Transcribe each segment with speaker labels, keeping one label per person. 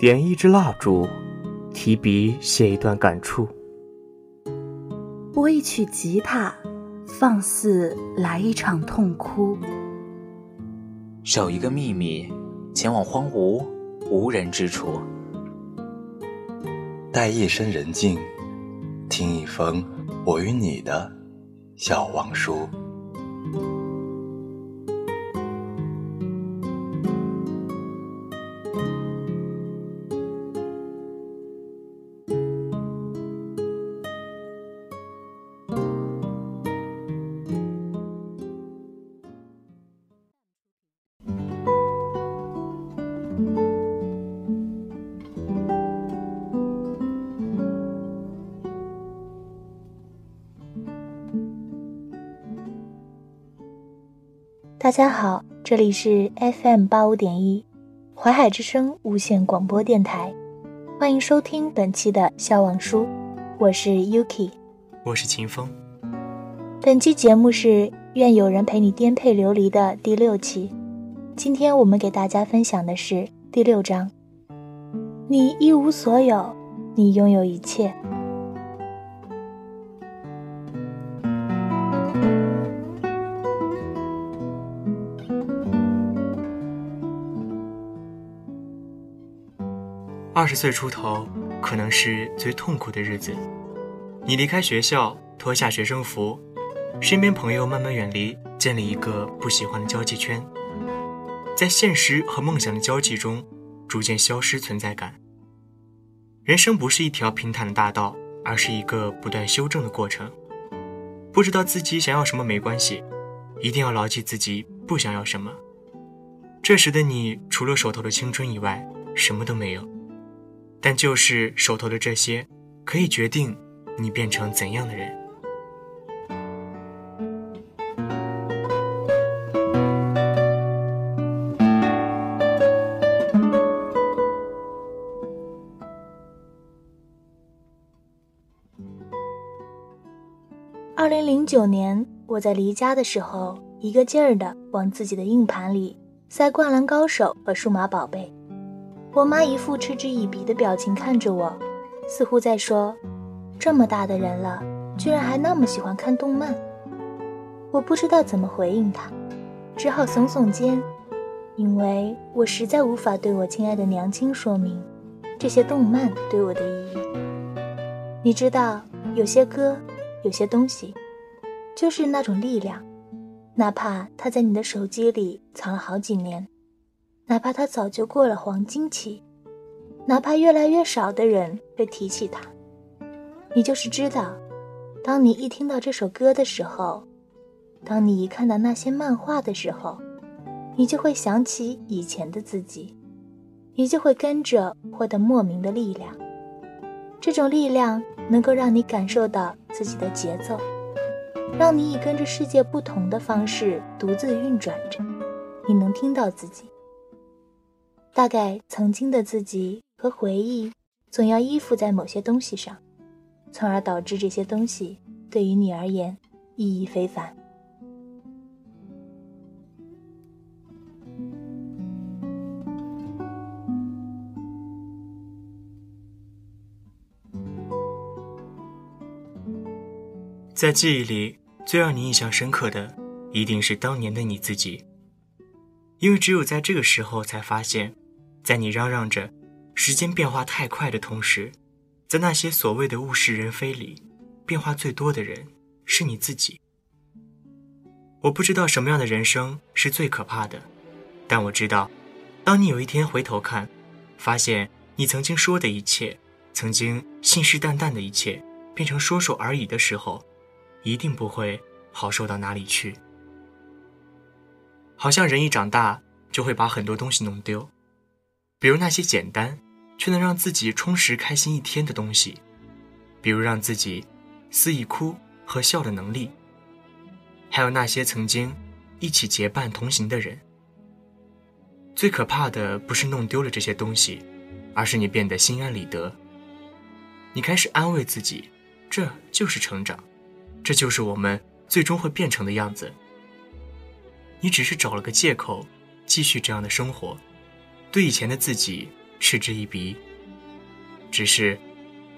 Speaker 1: 点一支蜡烛，提笔写一段感触。
Speaker 2: 拨一曲吉他，放肆来一场痛哭。
Speaker 3: 守一个秘密，前往荒芜无人之处。
Speaker 4: 待夜深人静，听一封我与你的小王书。
Speaker 5: 大家好，这里是 FM 八五点一，淮海之声无线广播电台，欢迎收听本期的笑忘书，我是 Yuki，
Speaker 1: 我是秦风。
Speaker 5: 本期节目是愿有人陪你颠沛流离的第六期，今天我们给大家分享的是第六章，你一无所有，你拥有一切。
Speaker 1: 二十岁出头，可能是最痛苦的日子。你离开学校，脱下学生服，身边朋友慢慢远离，建立一个不喜欢的交际圈，在现实和梦想的交际中，逐渐消失存在感。人生不是一条平坦的大道，而是一个不断修正的过程。不知道自己想要什么没关系，一定要牢记自己不想要什么。这时的你，除了手头的青春以外，什么都没有。但就是手头的这些，可以决定你变成怎样的人。
Speaker 5: 二零零九年，我在离家的时候，一个劲儿的往自己的硬盘里塞《灌篮高手》和《数码宝贝》。我妈一副嗤之以鼻的表情看着我，似乎在说：“这么大的人了，居然还那么喜欢看动漫。”我不知道怎么回应她，只好耸耸肩，因为我实在无法对我亲爱的娘亲说明这些动漫对我的意义。你知道，有些歌，有些东西，就是那种力量，哪怕它在你的手机里藏了好几年。哪怕它早就过了黄金期，哪怕越来越少的人会提起它，你就是知道，当你一听到这首歌的时候，当你一看到那些漫画的时候，你就会想起以前的自己，你就会跟着获得莫名的力量。这种力量能够让你感受到自己的节奏，让你以跟着世界不同的方式独自运转着，你能听到自己。大概曾经的自己和回忆，总要依附在某些东西上，从而导致这些东西对于你而言意义非凡。
Speaker 1: 在记忆里，最让你印象深刻的，一定是当年的你自己，因为只有在这个时候才发现。在你嚷嚷着时间变化太快的同时，在那些所谓的物是人非里，变化最多的人是你自己。我不知道什么样的人生是最可怕的，但我知道，当你有一天回头看，发现你曾经说的一切，曾经信誓旦旦的一切，变成说说而已的时候，一定不会好受到哪里去。好像人一长大，就会把很多东西弄丢。比如那些简单却能让自己充实开心一天的东西，比如让自己肆意哭和笑的能力，还有那些曾经一起结伴同行的人。最可怕的不是弄丢了这些东西，而是你变得心安理得。你开始安慰自己，这就是成长，这就是我们最终会变成的样子。你只是找了个借口，继续这样的生活。对以前的自己嗤之以鼻。只是，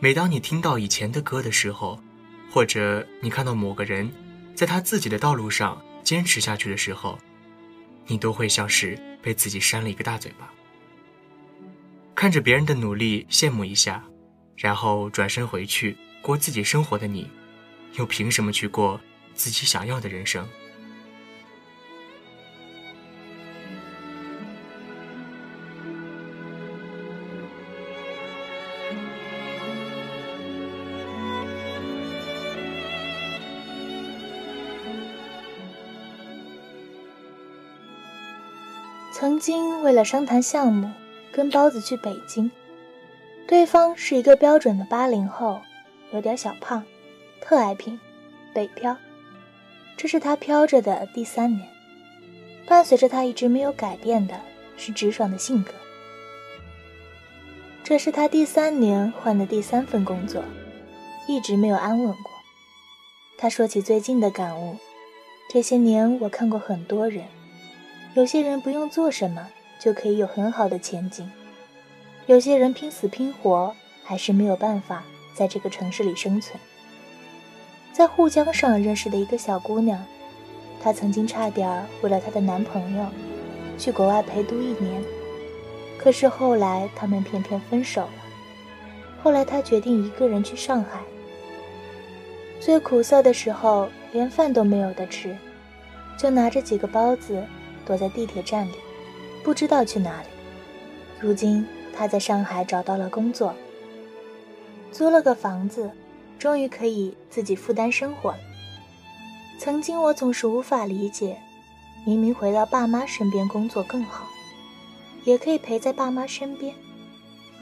Speaker 1: 每当你听到以前的歌的时候，或者你看到某个人在他自己的道路上坚持下去的时候，你都会像是被自己扇了一个大嘴巴。看着别人的努力，羡慕一下，然后转身回去过自己生活的你，又凭什么去过自己想要的人生？
Speaker 5: 曾经为了商谈项目，跟包子去北京。对方是一个标准的八零后，有点小胖，特爱拼，北漂。这是他飘着的第三年，伴随着他一直没有改变的是直爽的性格。这是他第三年换的第三份工作，一直没有安稳过。他说起最近的感悟：这些年我看过很多人。有些人不用做什么就可以有很好的前景，有些人拼死拼活还是没有办法在这个城市里生存。在沪江上认识的一个小姑娘，她曾经差点为了她的男朋友去国外陪读一年，可是后来他们偏偏分手了。后来她决定一个人去上海，最苦涩的时候连饭都没有的吃，就拿着几个包子。躲在地铁站里，不知道去哪里。如今他在上海找到了工作，租了个房子，终于可以自己负担生活了。曾经我总是无法理解，明明回到爸妈身边工作更好，也可以陪在爸妈身边，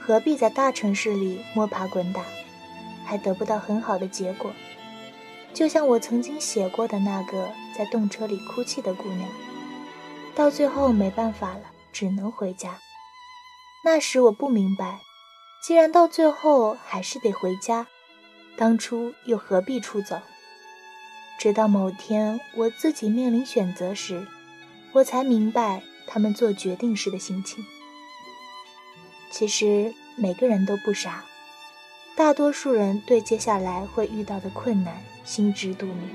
Speaker 5: 何必在大城市里摸爬滚打，还得不到很好的结果？就像我曾经写过的那个在动车里哭泣的姑娘。到最后没办法了，只能回家。那时我不明白，既然到最后还是得回家，当初又何必出走？直到某天我自己面临选择时，我才明白他们做决定时的心情。其实每个人都不傻，大多数人对接下来会遇到的困难心知肚明，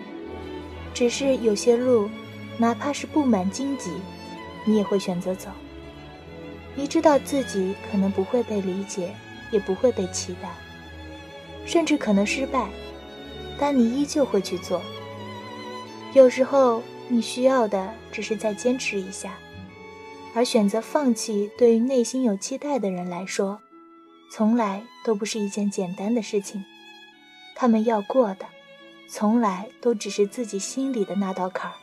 Speaker 5: 只是有些路。哪怕是布满荆棘，你也会选择走。你知道自己可能不会被理解，也不会被期待，甚至可能失败，但你依旧会去做。有时候你需要的只是再坚持一下，而选择放弃，对于内心有期待的人来说，从来都不是一件简单的事情。他们要过的，从来都只是自己心里的那道坎儿。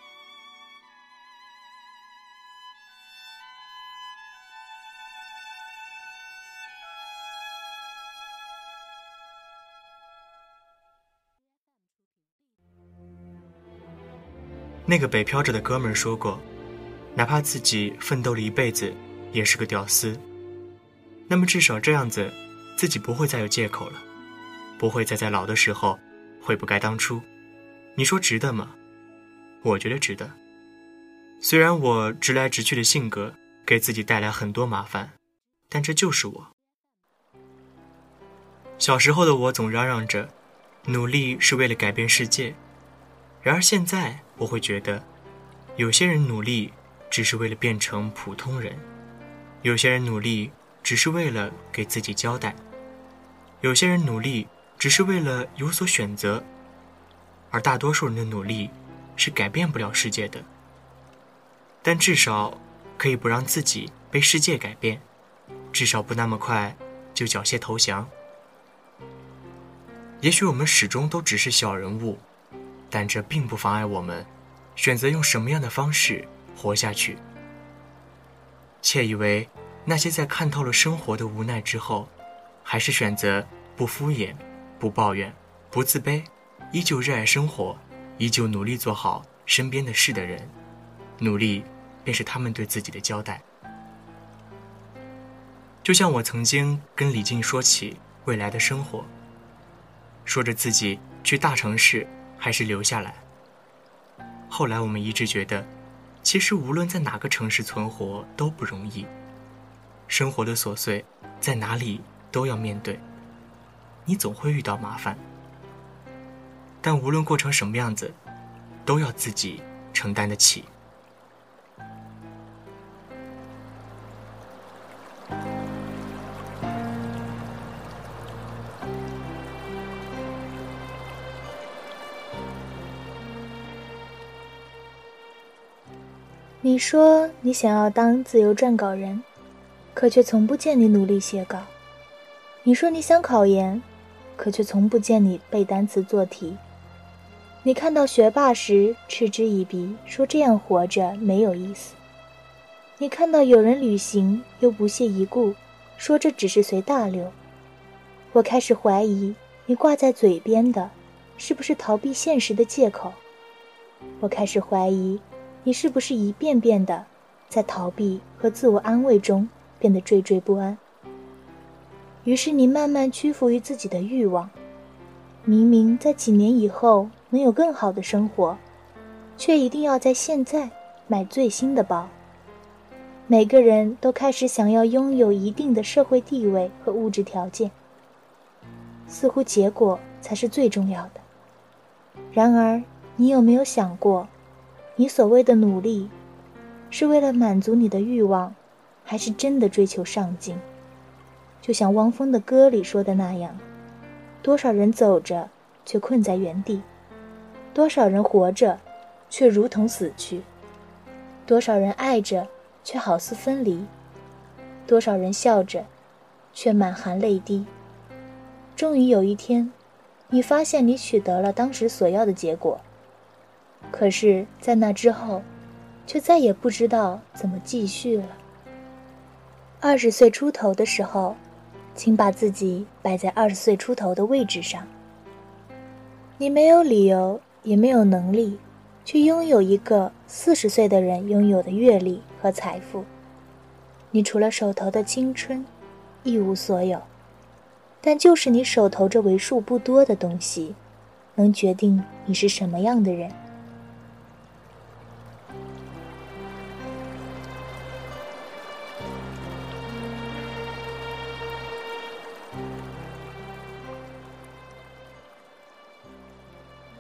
Speaker 1: 那个北漂着的哥们说过：“哪怕自己奋斗了一辈子，也是个屌丝。那么至少这样子，自己不会再有借口了，不会再在老的时候悔不该当初。你说值得吗？我觉得值得。虽然我直来直去的性格给自己带来很多麻烦，但这就是我。小时候的我总嚷嚷着，努力是为了改变世界。然而现在。”我会觉得，有些人努力只是为了变成普通人，有些人努力只是为了给自己交代，有些人努力只是为了有所选择，而大多数人的努力是改变不了世界的。但至少可以不让自己被世界改变，至少不那么快就缴械投降。也许我们始终都只是小人物。但这并不妨碍我们选择用什么样的方式活下去。窃以为那些在看透了生活的无奈之后，还是选择不敷衍、不抱怨、不自卑，依旧热爱生活，依旧努力做好身边的事的人，努力便是他们对自己的交代。就像我曾经跟李静说起未来的生活，说着自己去大城市。还是留下来。后来我们一直觉得，其实无论在哪个城市存活都不容易。生活的琐碎在哪里都要面对，你总会遇到麻烦。但无论过成什么样子，都要自己承担得起。
Speaker 5: 你说你想要当自由撰稿人，可却从不见你努力写稿。你说你想考研，可却从不见你背单词做题。你看到学霸时嗤之以鼻，说这样活着没有意思。你看到有人旅行又不屑一顾，说这只是随大流。我开始怀疑你挂在嘴边的，是不是逃避现实的借口？我开始怀疑。你是不是一遍遍的在逃避和自我安慰中变得惴惴不安？于是你慢慢屈服于自己的欲望，明明在几年以后能有更好的生活，却一定要在现在买最新的包。每个人都开始想要拥有一定的社会地位和物质条件，似乎结果才是最重要的。然而，你有没有想过？你所谓的努力，是为了满足你的欲望，还是真的追求上进？就像汪峰的歌里说的那样，多少人走着却困在原地，多少人活着却如同死去，多少人爱着却好似分离，多少人笑着却满含泪滴。终于有一天，你发现你取得了当时所要的结果。可是，在那之后，却再也不知道怎么继续了。二十岁出头的时候，请把自己摆在二十岁出头的位置上。你没有理由，也没有能力，去拥有一个四十岁的人拥有的阅历和财富。你除了手头的青春，一无所有。但就是你手头这为数不多的东西，能决定你是什么样的人。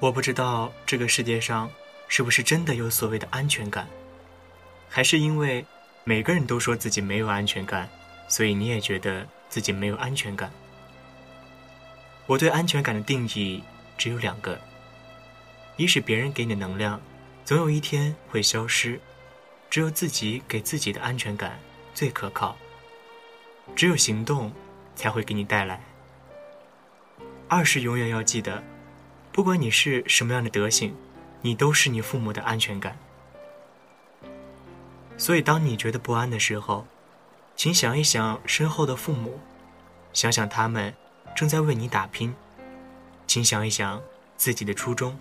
Speaker 1: 我不知道这个世界上是不是真的有所谓的安全感，还是因为每个人都说自己没有安全感，所以你也觉得自己没有安全感。我对安全感的定义只有两个：一是别人给你的能量，总有一天会消失；只有自己给自己的安全感最可靠，只有行动才会给你带来。二是永远要记得。不管你是什么样的德行，你都是你父母的安全感。所以，当你觉得不安的时候，请想一想身后的父母，想想他们正在为你打拼，请想一想自己的初衷，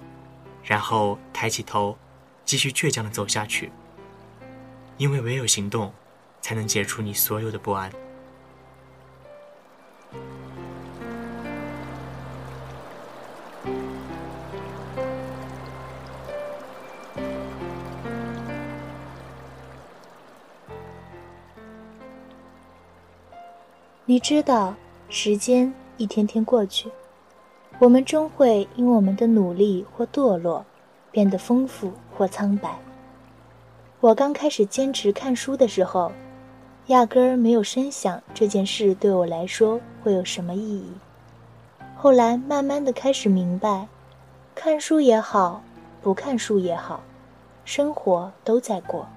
Speaker 1: 然后抬起头，继续倔强的走下去。因为唯有行动，才能解除你所有的不安。
Speaker 5: 你知道，时间一天天过去，我们终会因我们的努力或堕落，变得丰富或苍白。我刚开始坚持看书的时候，压根儿没有深想这件事对我来说会有什么意义。后来慢慢的开始明白，看书也好，不看书也好，生活都在过，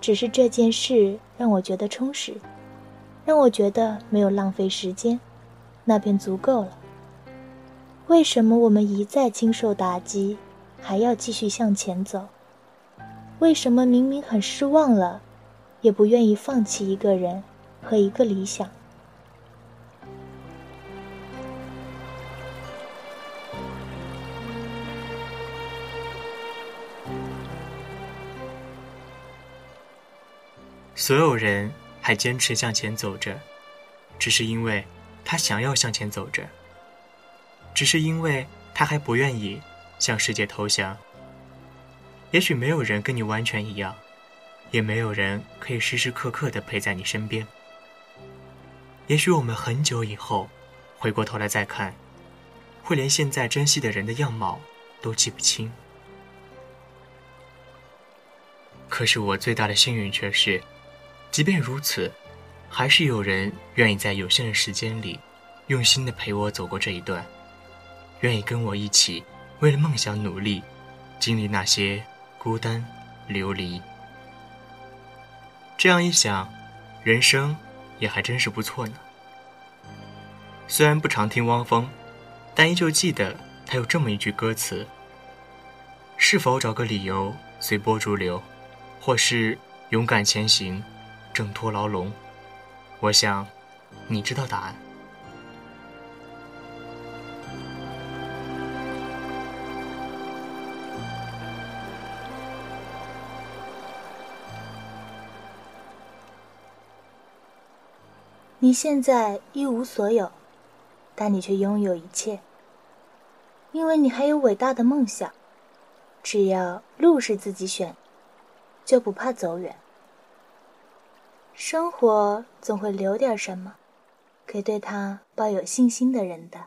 Speaker 5: 只是这件事让我觉得充实。让我觉得没有浪费时间，那便足够了。为什么我们一再经受打击，还要继续向前走？为什么明明很失望了，也不愿意放弃一个人和一个理想？
Speaker 1: 所有人。还坚持向前走着，只是因为他想要向前走着，只是因为他还不愿意向世界投降。也许没有人跟你完全一样，也没有人可以时时刻刻的陪在你身边。也许我们很久以后，回过头来再看，会连现在珍惜的人的样貌都记不清。可是我最大的幸运却是，即便如此，还是有人愿意在有限的时间里，用心的陪我走过这一段，愿意跟我一起为了梦想努力，经历那些孤单、流离。这样一想，人生。也还真是不错呢。虽然不常听汪峰，但依旧记得他有这么一句歌词：“是否找个理由随波逐流，或是勇敢前行，挣脱牢笼？”我想，你知道答案。
Speaker 6: 你现在一无所有，但你却拥有一切，因为你还有伟大的梦想。只要路是自己选，就不怕走远。生活总会留点什么，给对他抱有信心的人的。